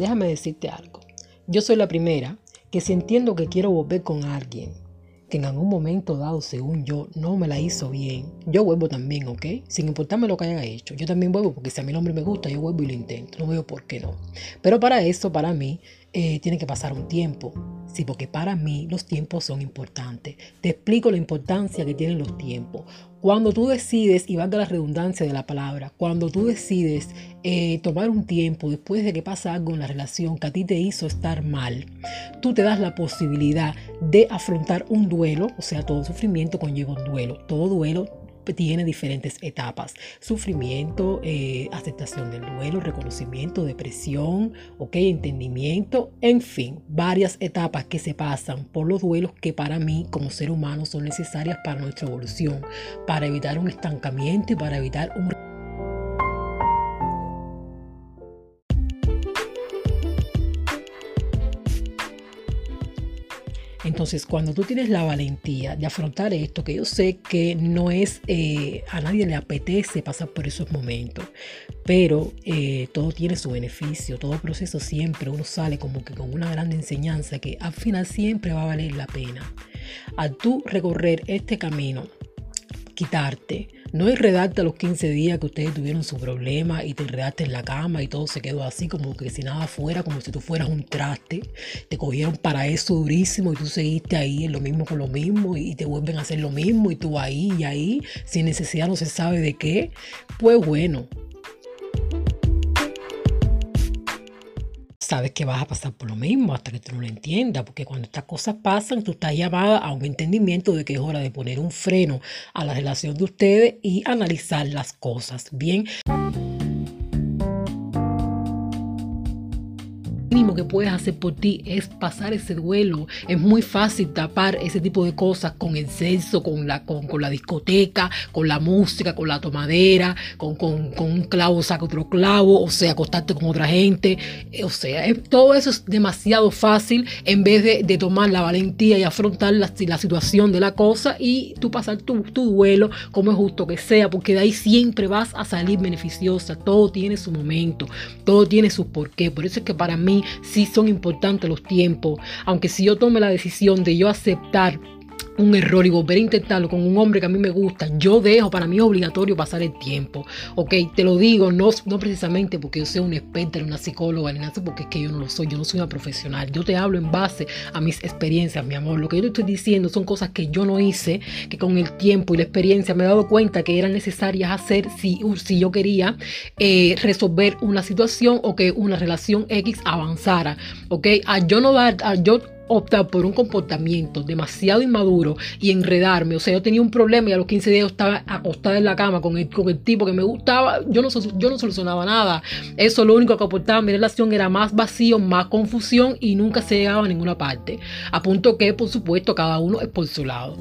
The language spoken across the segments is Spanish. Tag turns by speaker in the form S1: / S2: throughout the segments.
S1: déjame decirte algo. Yo soy la primera que si entiendo que quiero volver con alguien que en algún momento dado, según yo, no me la hizo bien, yo vuelvo también, ¿ok? Sin importarme lo que haya hecho. Yo también vuelvo porque si a mí el hombre me gusta, yo vuelvo y lo intento. No veo por qué no. Pero para eso, para mí, eh, tiene que pasar un tiempo. Sí, porque para mí los tiempos son importantes. Te explico la importancia que tienen los tiempos. Cuando tú decides, y valga la redundancia de la palabra, cuando tú decides eh, tomar un tiempo después de que pasa algo en la relación que a ti te hizo estar mal, tú te das la posibilidad de afrontar un duelo, o sea, todo sufrimiento conlleva un duelo. Todo duelo tiene diferentes etapas. Sufrimiento, eh, aceptación del duelo, reconocimiento, depresión, ok, entendimiento, en fin, varias etapas que se pasan por los duelos que para mí como ser humano son necesarias para nuestra evolución, para evitar un estancamiento y para evitar un Entonces, cuando tú tienes la valentía de afrontar esto, que yo sé que no es, eh, a nadie le apetece pasar por esos momentos, pero eh, todo tiene su beneficio, todo proceso siempre uno sale como que con una gran enseñanza que al final siempre va a valer la pena. Al tú recorrer este camino, quitarte, no enredarte a los 15 días que ustedes tuvieron su problema y te enredaste en la cama y todo se quedó así como que si nada fuera, como si tú fueras un traste. Te cogieron para eso durísimo y tú seguiste ahí en lo mismo con lo mismo y te vuelven a hacer lo mismo y tú ahí y ahí sin necesidad no se sabe de qué. Pues bueno, sabes que vas a pasar por lo mismo hasta que tú no lo entiendas, porque cuando estas cosas pasan, tú estás llamada a un entendimiento de que es hora de poner un freno a la relación de ustedes y analizar las cosas. Bien. Mínimo que puedes hacer por ti es pasar ese duelo. Es muy fácil tapar ese tipo de cosas con el sexo, con la, con, la discoteca, con la música, con la tomadera, con, con, un clavo saca otro clavo, o sea, acostarte con otra gente. Eh, o sea, todo eso es demasiado fácil en vez de, tomar la valentía y afrontar la, la, situación de la cosa y tú pasar tu, tu duelo como es justo que sea, porque de ahí siempre vas a salir beneficiosa. Todo tiene su momento, todo tiene su porqué. Por eso es que para mí sí son importantes los tiempos, aunque si yo tome la decisión de yo aceptar un error y volver a intentarlo con un hombre que a mí me gusta, yo dejo, para mí obligatorio pasar el tiempo. Ok, te lo digo, no, no precisamente porque yo sea una experta, una psicóloga, ni nada, porque es que yo no lo soy, yo no soy una profesional. Yo te hablo en base a mis experiencias, mi amor. Lo que yo te estoy diciendo son cosas que yo no hice, que con el tiempo y la experiencia me he dado cuenta que eran necesarias hacer si, si yo quería eh, resolver una situación o que una relación X avanzara. Ok, a yo no dar, a yo optar por un comportamiento demasiado inmaduro y enredarme. O sea, yo tenía un problema y a los 15 días estaba acostada en la cama con el, con el tipo que me gustaba. Yo no, yo no solucionaba nada. Eso lo único que aportaba mi relación era más vacío, más confusión y nunca se llegaba a ninguna parte. A punto que, por supuesto, cada uno es por su lado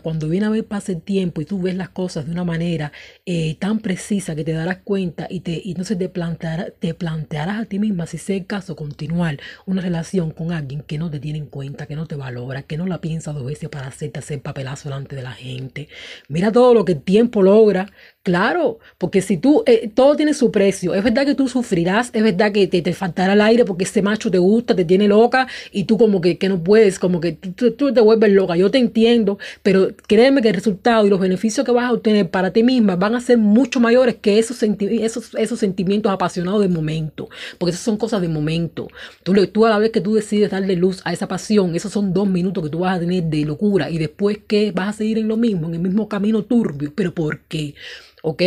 S1: cuando viene a ver pasa el tiempo y tú ves las cosas de una manera eh, tan precisa que te darás cuenta y, te, y entonces te, plantear, te plantearás a ti misma si es el caso continuar una relación con alguien que no te tiene en cuenta, que no te valora, que no la piensa dos veces para hacerte hacer papelazo delante de la gente. Mira todo lo que el tiempo logra, Claro, porque si tú, eh, todo tiene su precio. Es verdad que tú sufrirás, es verdad que te, te, faltará el aire porque ese macho te gusta, te tiene loca y tú como que, que no puedes, como que tú, te vuelves loca. Yo te entiendo, pero créeme que el resultado y los beneficios que vas a obtener para ti misma van a ser mucho mayores que esos, sentimientos apasionados de momento, porque esas son cosas de momento. Tú, tú a la vez que tú decides darle luz a esa pasión, esos son dos minutos que tú vas a tener de locura y después que vas a seguir en lo mismo, en el mismo camino turbio. ¿Pero por qué? ¿ok?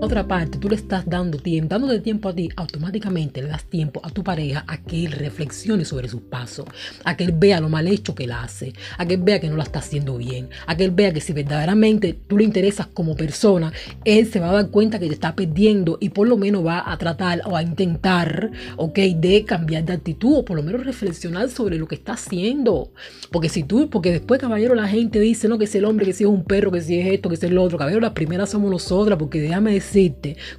S1: Otra parte, tú le estás dando tiempo, dándote tiempo a ti, automáticamente le das tiempo a tu pareja a que él reflexione sobre sus pasos, a que él vea lo mal hecho que él hace, a que él vea que no la está haciendo bien, a que él vea que si verdaderamente tú le interesas como persona, él se va a dar cuenta que te está perdiendo y por lo menos va a tratar o a intentar, ok, de cambiar de actitud o por lo menos reflexionar sobre lo que está haciendo. Porque si tú, porque después, caballero, la gente dice, no, que es el hombre, que si es un perro, que si es esto, que si es lo otro, caballero, las primeras somos nosotras, porque déjame decir,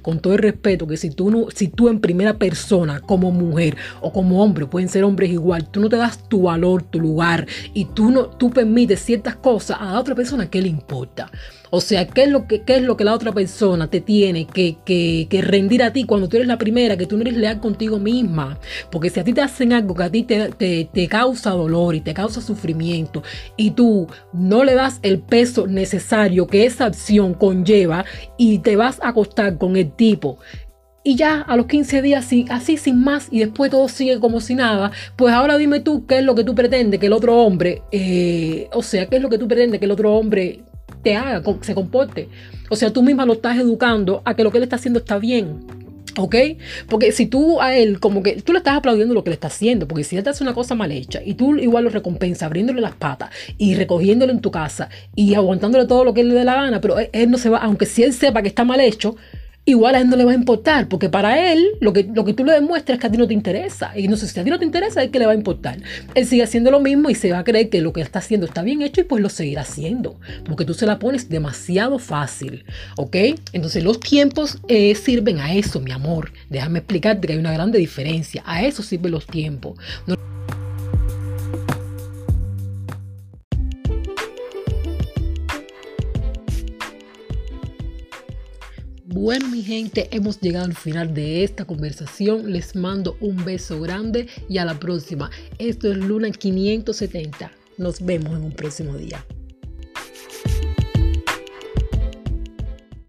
S1: con todo el respeto que si tú, no, si tú en primera persona como mujer o como hombre, pueden ser hombres igual, tú no te das tu valor, tu lugar y tú, no, tú permites ciertas cosas a otra persona que le importa. O sea, ¿qué es lo que, qué es lo que la otra persona te tiene que, que, rendir a ti cuando tú eres la primera, que tú no eres leal contigo misma? Porque si a ti te hacen algo que a ti te, te, te causa dolor y te causa sufrimiento y tú no le das el peso necesario que esa acción conlleva y te vas a acostar con el tipo y ya a los 15 días así sin más y después todo sigue como si nada, pues ahora dime tú qué es lo que tú pretendes que el otro hombre, eh, o sea, qué es lo que tú pretendes que el otro hombre te haga, se comporte. O sea, tú misma lo estás educando a que lo que él está haciendo está bien. ¿Ok? Porque si tú a él, como que tú le estás aplaudiendo lo que le está haciendo, porque si él te hace una cosa mal hecha y tú igual lo recompensas abriéndole las patas y recogiéndolo en tu casa y aguantándole todo lo que él le dé la gana, pero él no se va, aunque si él sepa que está mal hecho, igual a él no le va a importar, porque para él lo que, lo que tú le demuestras es que a ti no te interesa. Y no sé si a ti no te interesa, es que le va a importar. Él sigue haciendo lo mismo y se va a creer que lo que está haciendo está bien hecho y pues lo seguirá haciendo, porque tú se la pones demasiado fácil, ¿ok? Entonces los tiempos eh, sirven a eso, mi amor. Déjame explicarte que hay una grande diferencia. A eso sirven los tiempos. Bueno, mi gente, hemos llegado al final de esta conversación. Les mando un beso grande y a la próxima. Esto es Luna 570. Nos vemos en un próximo día.